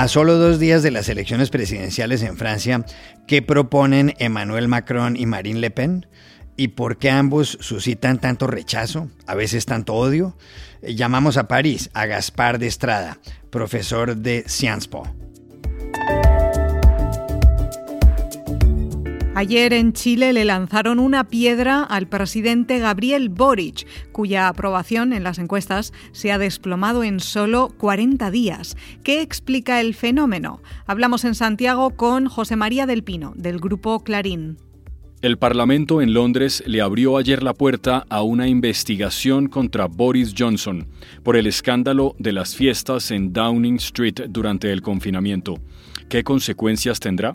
A solo dos días de las elecciones presidenciales en Francia, ¿qué proponen Emmanuel Macron y Marine Le Pen? ¿Y por qué ambos suscitan tanto rechazo, a veces tanto odio? Llamamos a París a Gaspar de Estrada, profesor de Sciences Po. Ayer en Chile le lanzaron una piedra al presidente Gabriel Boric, cuya aprobación en las encuestas se ha desplomado en solo 40 días. ¿Qué explica el fenómeno? Hablamos en Santiago con José María del Pino, del grupo Clarín. El Parlamento en Londres le abrió ayer la puerta a una investigación contra Boris Johnson por el escándalo de las fiestas en Downing Street durante el confinamiento. ¿Qué consecuencias tendrá?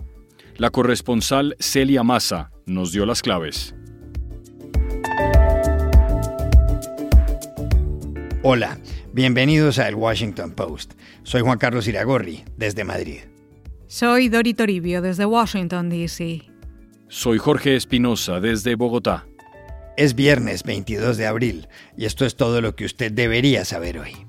La corresponsal Celia Massa nos dio las claves. Hola, bienvenidos a El Washington Post. Soy Juan Carlos Iragorri, desde Madrid. Soy Dori Toribio, desde Washington, D.C. Soy Jorge Espinosa, desde Bogotá. Es viernes 22 de abril y esto es todo lo que usted debería saber hoy.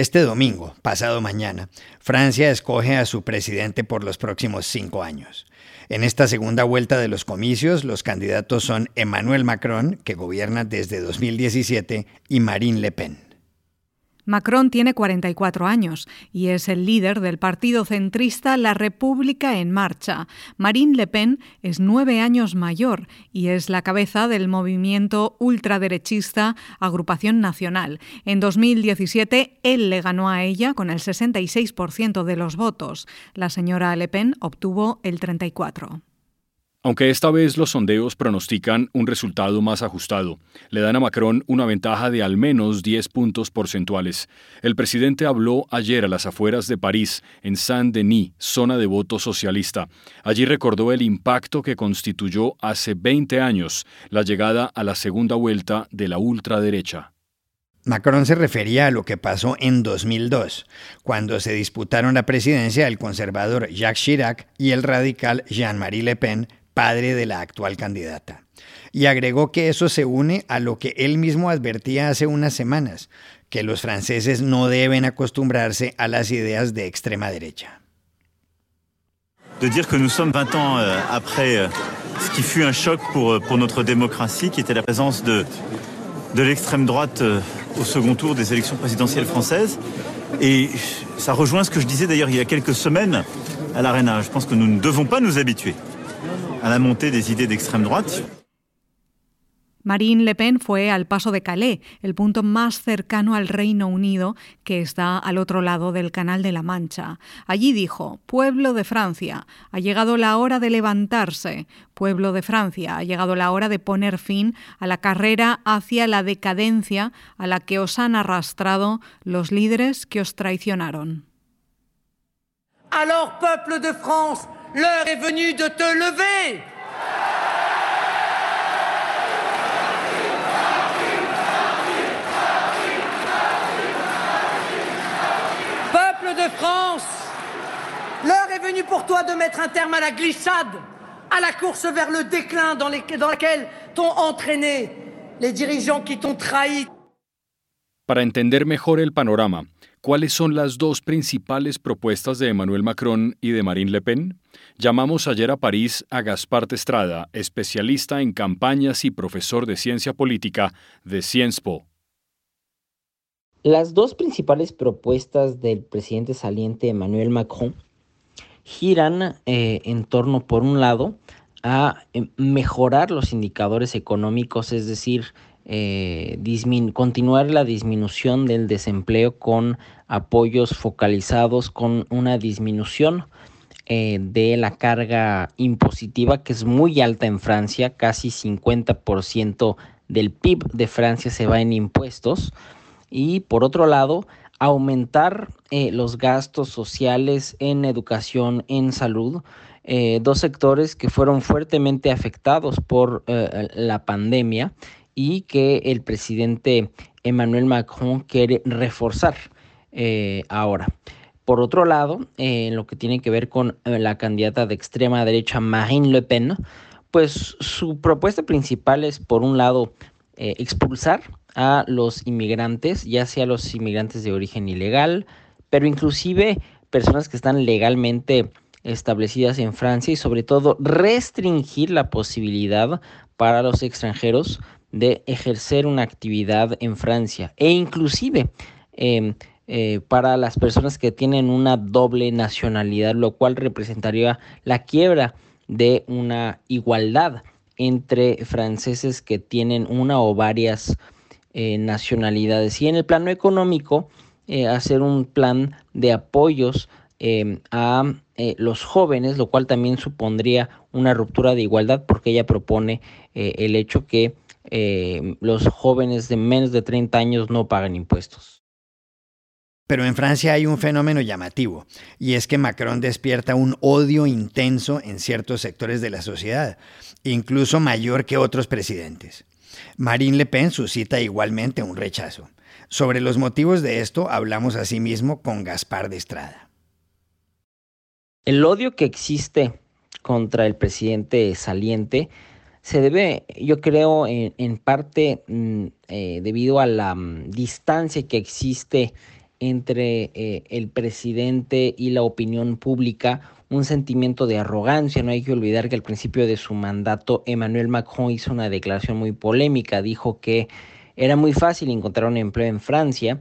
Este domingo, pasado mañana, Francia escoge a su presidente por los próximos cinco años. En esta segunda vuelta de los comicios, los candidatos son Emmanuel Macron, que gobierna desde 2017, y Marine Le Pen. Macron tiene 44 años y es el líder del partido centrista La República en Marcha. Marine Le Pen es nueve años mayor y es la cabeza del movimiento ultraderechista Agrupación Nacional. En 2017 él le ganó a ella con el 66% de los votos. La señora Le Pen obtuvo el 34%. Aunque esta vez los sondeos pronostican un resultado más ajustado, le dan a Macron una ventaja de al menos 10 puntos porcentuales. El presidente habló ayer a las afueras de París, en Saint-Denis, zona de voto socialista. Allí recordó el impacto que constituyó hace 20 años la llegada a la segunda vuelta de la ultraderecha. Macron se refería a lo que pasó en 2002, cuando se disputaron la presidencia el conservador Jacques Chirac y el radical Jean-Marie Le Pen padre de la actual candidata. Y agregó que eso se une a lo que él mismo advertía hace unas semanas, que los franceses no deben acostumbrarse a las ideas de extrema derecha. De dire que nous sommes 20 ans euh, après euh, ce qui fut un choc pour, euh, pour notre démocratie, qui était la présence de, de l'extrême droite au second tour des élections présidentielles françaises. Et ça rejoint ce que je disais d'ailleurs il y a quelques semaines à l'Arena. Je pense que nous ne devons pas nous habituer a la montée des idées d'extrême droite. Marine Le Pen fue al paso de Calais, el punto más cercano al Reino Unido que está al otro lado del Canal de la Mancha. Allí dijo, Pueblo de Francia, ha llegado la hora de levantarse. Pueblo de Francia, ha llegado la hora de poner fin a la carrera hacia la decadencia a la que os han arrastrado los líderes que os traicionaron. Alors, peuple de France, L'heure est venue de te lever. Peuple de France, l'heure est venue pour toi de mettre un terme à la glissade, à la course vers le déclin dans, laquelle t'ont entraîné les dirigeants qui t'ont trahi. Panorama, ¿cuáles son las dos principales propuestas de Emmanuel Macron y de Marine Le Pen? Llamamos ayer a París a Gaspar Testrada, especialista en campañas y profesor de ciencia política de Sciences Po. Las dos principales propuestas del presidente saliente Emmanuel Macron giran eh, en torno, por un lado, a eh, mejorar los indicadores económicos, es decir, eh, continuar la disminución del desempleo con apoyos focalizados, con una disminución eh, de la carga impositiva que es muy alta en Francia, casi 50% del PIB de Francia se va en impuestos. Y por otro lado, aumentar eh, los gastos sociales en educación, en salud, dos sectores que fueron fuertemente afectados por la pandemia y que el presidente Emmanuel Macron quiere reforzar ahora. Por otro lado, en lo que tiene que ver con la candidata de extrema derecha Marine Le Pen, pues su propuesta principal es, por un lado, expulsar a los inmigrantes, ya sea los inmigrantes de origen ilegal, pero inclusive personas que están legalmente establecidas en Francia y sobre todo restringir la posibilidad para los extranjeros de ejercer una actividad en Francia e inclusive em, eh, para las personas que tienen una doble nacionalidad, lo cual representaría la quiebra de una igualdad entre franceses que tienen una o varias eh, nacionalidades. Y en el plano económico, eh, hacer un plan de apoyos em, a los jóvenes, lo cual también supondría una ruptura de igualdad porque ella propone el hecho que los jóvenes de menos de 30 años no pagan impuestos. Pero en Francia hay un fenómeno llamativo, y es que Macron despierta un odio intenso en ciertos sectores de la sociedad, incluso mayor que otros presidentes. Marine Le Pen suscita igualmente un rechazo. Sobre los motivos de esto hablamos asimismo con Gaspar de Estrada. El odio que existe contra el presidente saliente se debe, yo creo, en, parte mm, eh, debido a la mm, distancia que existe entre eh, el presidente y la opinión pública un sentimiento de arrogancia. No hay que olvidar que al principio de su mandato Emmanuel Macron hizo una declaración muy polémica. Dijo que era muy fácil encontrar un empleo en Francia,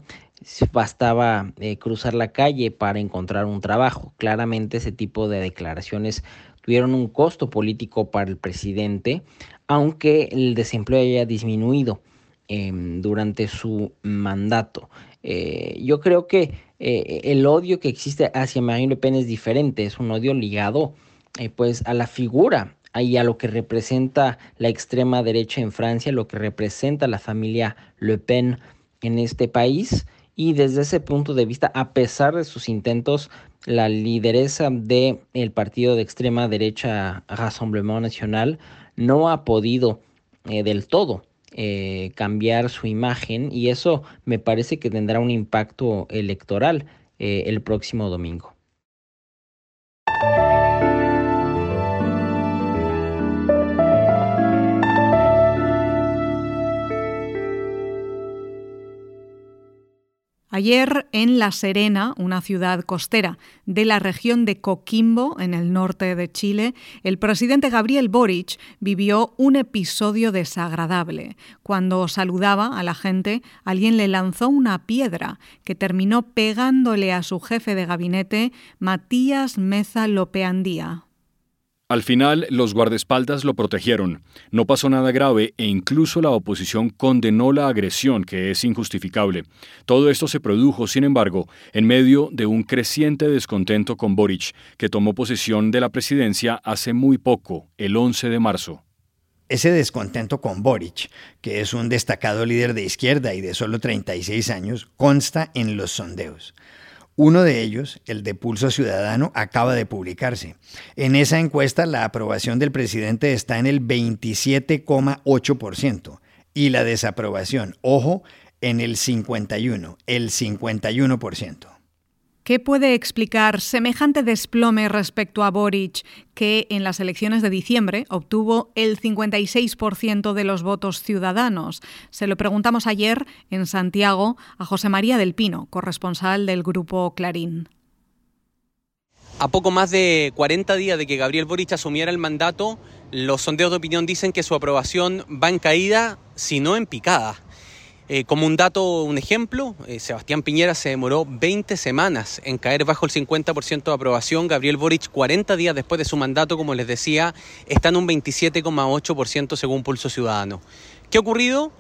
bastaba eh, cruzar la calle para encontrar un trabajo. Claramente ese tipo de declaraciones tuvieron un costo político para el presidente, aunque el desempleo haya disminuido em, durante su mandato. Eh, yo creo que eh, el odio que existe hacia Marine Le Pen es diferente, es un odio ligado eh, pues a la figura y a lo que representa la extrema derecha en Francia, lo que representa la familia Le Pen en este país. Y desde ese punto de vista, a pesar de sus intentos, la lideresa del el partido de extrema derecha Rassemblement National no ha podido del todo eh, cambiar su imagen y eso me parece que tendrá un impacto electoral eh, el próximo domingo. Ayer en La Serena, una ciudad costera de la región de Coquimbo, en el norte de Chile, el presidente Gabriel Boric vivió un episodio desagradable. Cuando saludaba a la gente, alguien le lanzó una piedra que terminó pegándole a su jefe de gabinete, Matías Meza Lopeandía. Al final, los guardaespaldas lo protegieron. No pasó nada grave e incluso la oposición condenó la agresión, que es injustificable. Todo esto se produjo, sin embargo, en medio de un creciente descontento con Boric, que tomó posesión de la presidencia hace muy poco, el 11 de marzo. Ese descontento con Boric, que es un destacado líder de izquierda y de solo 36 años, consta en los sondeos. Uno de ellos, el de Pulso Ciudadano, acaba de publicarse. En esa encuesta la aprobación del presidente está en el 27,8% y la desaprobación, ojo, en el 51, el 51%. ¿Qué puede explicar semejante desplome respecto a Boric, que en las elecciones de diciembre obtuvo el 56% de los votos ciudadanos? Se lo preguntamos ayer en Santiago a José María del Pino, corresponsal del grupo Clarín. A poco más de 40 días de que Gabriel Boric asumiera el mandato, los sondeos de opinión dicen que su aprobación va en caída, si no en picada. Eh, como un dato, un ejemplo, eh, Sebastián Piñera se demoró 20 semanas en caer bajo el 50% de aprobación. Gabriel Boric, 40 días después de su mandato, como les decía, está en un 27,8% según Pulso Ciudadano. ¿Qué ha ocurrido?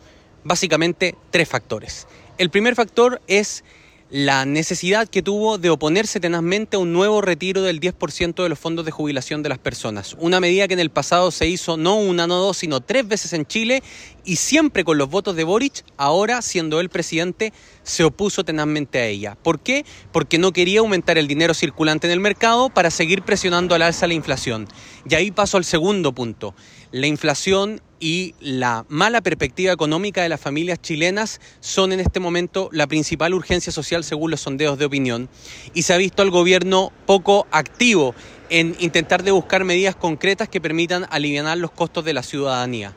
básicamente tres factores. El primer factor es la necesidad que tuvo de oponerse tenazmente a un nuevo retiro del 10% de los fondos de jubilación de las personas. Una medida que en el pasado se hizo no una, no dos, sino tres veces en Chile y siempre con los votos de Boric, ahora siendo él presidente, se opuso tenazmente a ella. ¿Por qué? Porque no quería aumentar el dinero circulante en el mercado para seguir presionando al alza la inflación. Y ahí paso al segundo punto. La inflación y la mala perspectiva económica de las familias chilenas son en este momento la principal urgencia social según los sondeos de opinión y se ha visto al gobierno poco activo en intentar de buscar medidas concretas que permitan aliviar los costos de la ciudadanía.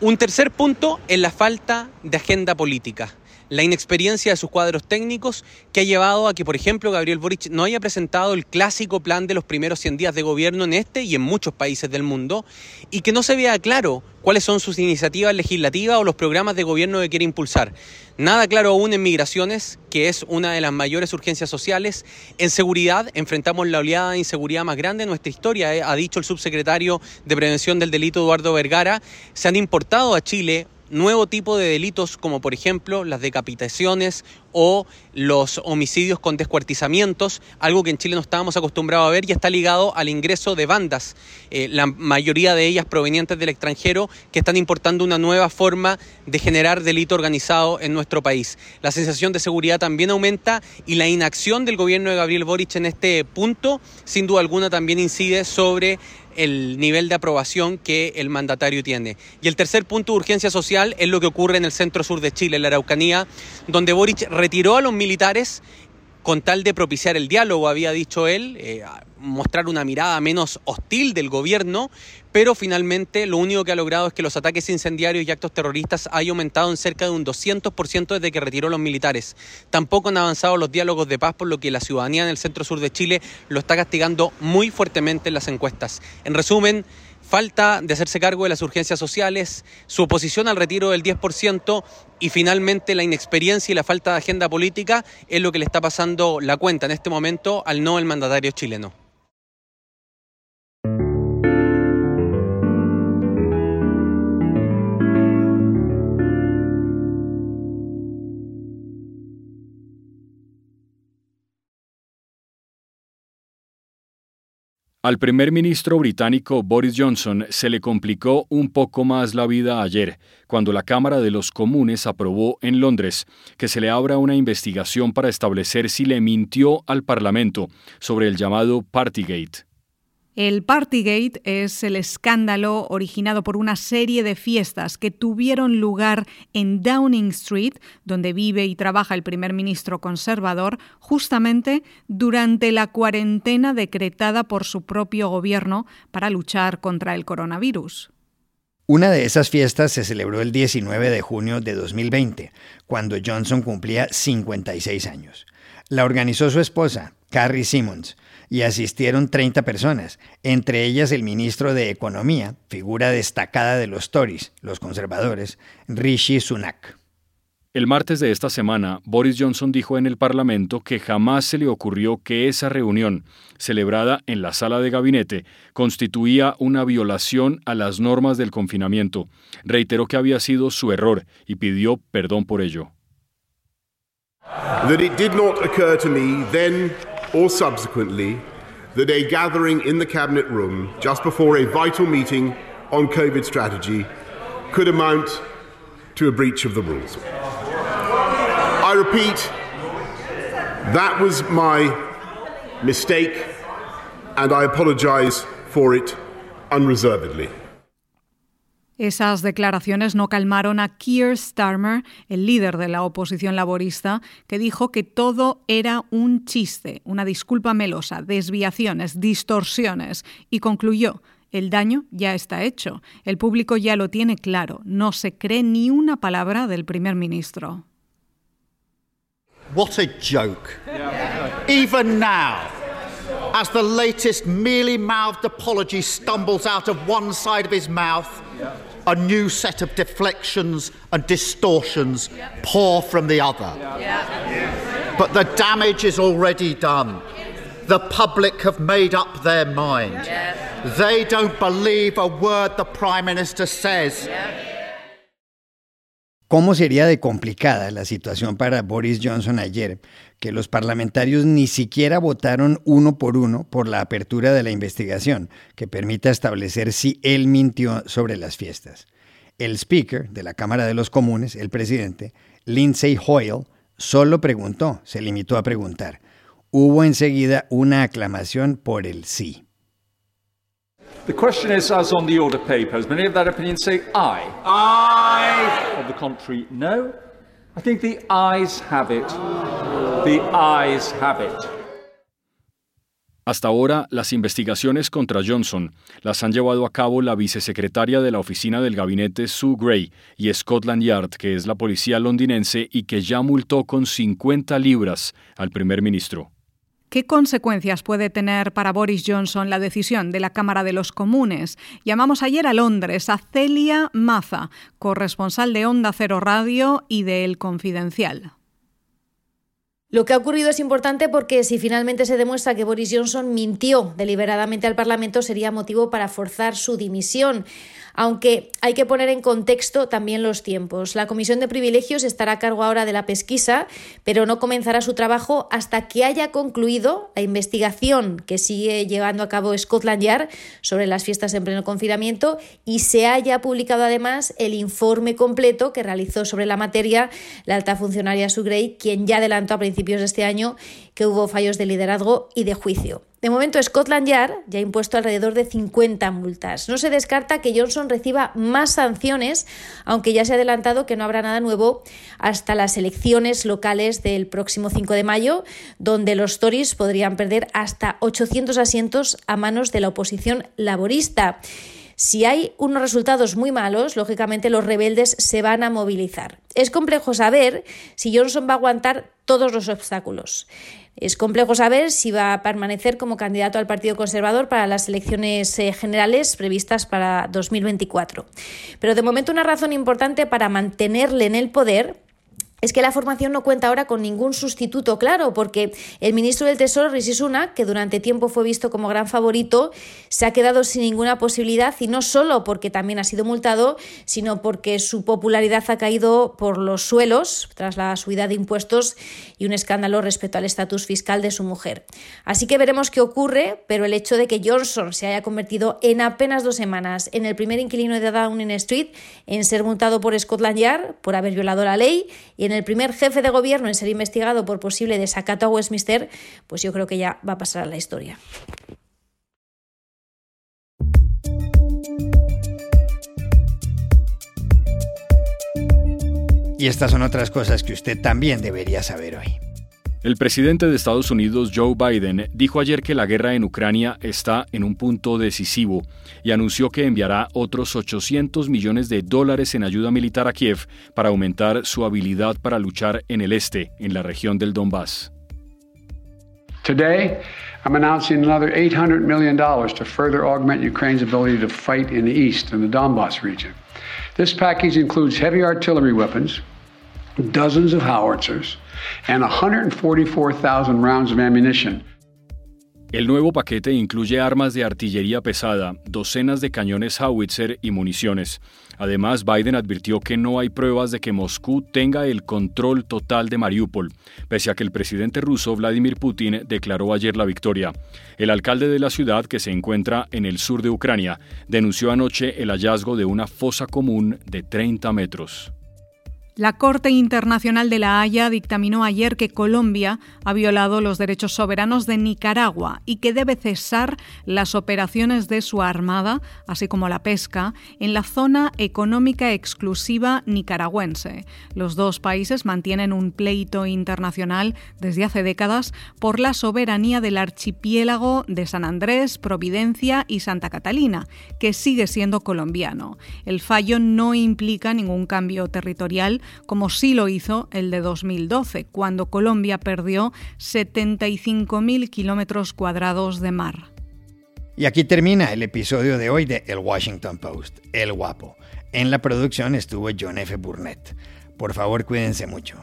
Un tercer punto es la falta de agenda política la inexperiencia de sus cuadros técnicos que ha llevado a que, por ejemplo, Gabriel Boric no haya presentado el clásico plan de los primeros 100 días de gobierno en este y en muchos países del mundo y que no se vea claro cuáles son sus iniciativas legislativas o los programas de gobierno que quiere impulsar. Nada claro aún en migraciones, que es una de las mayores urgencias sociales. En seguridad, enfrentamos la oleada de inseguridad más grande de nuestra historia, eh, ha dicho el subsecretario de Prevención del Delito Eduardo Vergara. Se han importado a Chile nuevo tipo de delitos como por ejemplo las decapitaciones o los homicidios con descuartizamientos, algo que en Chile no estábamos acostumbrados a ver y está ligado al ingreso de bandas, eh, la mayoría de ellas provenientes del extranjero, que están importando una nueva forma de generar delito organizado en nuestro país. La sensación de seguridad también aumenta y la inacción del gobierno de Gabriel Boric en este punto, sin duda alguna, también incide sobre el nivel de aprobación que el mandatario tiene. Y el tercer punto de urgencia social es lo que ocurre en el centro sur de Chile, en la Araucanía, donde Boric retiró a los militares con tal de propiciar el diálogo, había dicho él, eh, mostrar una mirada menos hostil del gobierno, pero finalmente lo único que ha logrado es que los ataques incendiarios y actos terroristas hayan aumentado en cerca de un 200% desde que retiró los militares. Tampoco han avanzado los diálogos de paz, por lo que la ciudadanía en el centro sur de Chile lo está castigando muy fuertemente en las encuestas. En resumen, falta de hacerse cargo de las urgencias sociales, su oposición al retiro del 10% y finalmente la inexperiencia y la falta de agenda política es lo que le está pasando la cuenta en este momento al no el mandatario chileno. Al primer ministro británico Boris Johnson se le complicó un poco más la vida ayer, cuando la Cámara de los Comunes aprobó en Londres que se le abra una investigación para establecer si le mintió al Parlamento sobre el llamado Partygate. El Partygate es el escándalo originado por una serie de fiestas que tuvieron lugar en Downing Street, donde vive y trabaja el primer ministro conservador, justamente durante la cuarentena decretada por su propio gobierno para luchar contra el coronavirus. Una de esas fiestas se celebró el 19 de junio de 2020, cuando Johnson cumplía 56 años. La organizó su esposa, Carrie Simmons, y asistieron 30 personas, entre ellas el ministro de Economía, figura destacada de los Tories, los conservadores, Rishi Sunak. El martes de esta semana, Boris Johnson dijo en el Parlamento que jamás se le ocurrió que esa reunión, celebrada en la sala de gabinete, constituía una violación a las normas del confinamiento. Reiteró que había sido su error y pidió perdón por ello. That it did not occur to me then or subsequently that a gathering in the Cabinet room just before a vital meeting on COVID strategy could amount to a breach of the rules. I repeat, that was my mistake, and I apologize for it unreservedly. Esas declaraciones no calmaron a Keir Starmer, el líder de la oposición laborista, que dijo que todo era un chiste, una disculpa melosa, desviaciones, distorsiones, y concluyó el daño ya está hecho. El público ya lo tiene claro. No se cree ni una palabra del primer ministro. What a joke. Even now, as the latest mealy mouthed apology stumbles out of one side of his mouth, a new set of deflections and distortions pour from the other. But the damage is already done. The public have made up their mind. They don't believe a word the Prime Minister says. ¿Cómo sería de complicada la situación para Boris Johnson ayer, que los parlamentarios ni siquiera votaron uno por uno por la apertura de la investigación, que permita establecer si él mintió sobre las fiestas? El speaker de la Cámara de los Comunes, el presidente, Lindsay Hoyle, solo preguntó, se limitó a preguntar. Hubo enseguida una aclamación por el sí. The question is, as on the order papers, many of that opinion say aye. Aye. On the contrary, no. I think the ayes have it. The ayes have it. Hasta ahora, las investigaciones contra Johnson las han llevado a cabo la vicesecretaria de la oficina del gabinete Sue Gray y Scotland Yard, que es la policía londinense y que ya multó con 50 libras al primer ministro. ¿Qué consecuencias puede tener para Boris Johnson la decisión de la Cámara de los Comunes? Llamamos ayer a Londres a Celia Maza, corresponsal de Onda Cero Radio y de El Confidencial. Lo que ha ocurrido es importante porque si finalmente se demuestra que Boris Johnson mintió deliberadamente al Parlamento sería motivo para forzar su dimisión aunque hay que poner en contexto también los tiempos. La Comisión de Privilegios estará a cargo ahora de la pesquisa, pero no comenzará su trabajo hasta que haya concluido la investigación que sigue llevando a cabo Scotland Yard sobre las fiestas en pleno confinamiento y se haya publicado además el informe completo que realizó sobre la materia la alta funcionaria Sue Gray, quien ya adelantó a principios de este año que hubo fallos de liderazgo y de juicio. De momento, Scotland Yard ya ha impuesto alrededor de 50 multas. No se descarta que Johnson reciba más sanciones, aunque ya se ha adelantado que no habrá nada nuevo hasta las elecciones locales del próximo 5 de mayo, donde los Tories podrían perder hasta 800 asientos a manos de la oposición laborista. Si hay unos resultados muy malos, lógicamente los rebeldes se van a movilizar. Es complejo saber si Johnson va a aguantar todos los obstáculos. Es complejo saber si va a permanecer como candidato al Partido Conservador para las elecciones eh, generales previstas para 2024. Pero de momento una razón importante para mantenerle en el poder es que la formación no cuenta ahora con ningún sustituto claro, porque el ministro del Tesoro, Rishi Sunak, que durante tiempo fue visto como gran favorito, se ha quedado sin ninguna posibilidad y no solo porque también ha sido multado, sino porque su popularidad ha caído por los suelos tras la subida de impuestos y un escándalo respecto al estatus fiscal de su mujer. Así que veremos qué ocurre, pero el hecho de que Johnson se haya convertido en apenas dos semanas en el primer inquilino de Downing Street en ser multado por Scotland Yard por haber violado la ley y en el primer jefe de gobierno en ser investigado por posible desacato a Westminster, pues yo creo que ya va a pasar a la historia. Y estas son otras cosas que usted también debería saber hoy. El presidente de Estados Unidos, Joe Biden, dijo ayer que la guerra en Ucrania está en un punto decisivo y anunció que enviará otros 800 millones de dólares en ayuda militar a Kiev para aumentar su habilidad para luchar en el este, en la región del Donbass. Today, I'm announcing another $800 million to further augment Ukraine's ability to fight in the east, in the Donbass region. This package includes heavy artillery weapons, dozens of howitzers, and 144,000 rounds of ammunition. El nuevo paquete incluye armas de artillería pesada, docenas de cañones howitzer y municiones. Además, Biden advirtió que no hay pruebas de que Moscú tenga el control total de Mariupol, pese a que el presidente ruso Vladimir Putin declaró ayer la victoria. El alcalde de la ciudad, que se encuentra en el sur de Ucrania, denunció anoche el hallazgo de una fosa común de 30 metros. La Corte Internacional de la Haya dictaminó ayer que Colombia ha violado los derechos soberanos de Nicaragua y que debe cesar las operaciones de su armada, así como la pesca, en la zona económica exclusiva nicaragüense. Los dos países mantienen un pleito internacional desde hace décadas por la soberanía del archipiélago de San Andrés, Providencia y Santa Catalina, que sigue siendo colombiano. El fallo no implica ningún cambio territorial como sí lo hizo el de 2012, cuando Colombia perdió 75.000 kilómetros cuadrados de mar. Y aquí termina el episodio de hoy de El Washington Post, El Guapo. En la producción estuvo John F. Burnett. Por favor, cuídense mucho.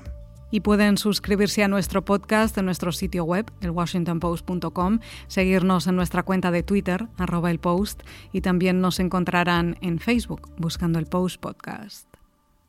Y pueden suscribirse a nuestro podcast en nuestro sitio web, elwashingtonpost.com, seguirnos en nuestra cuenta de Twitter, arroba el post, y también nos encontrarán en Facebook buscando el Post Podcast.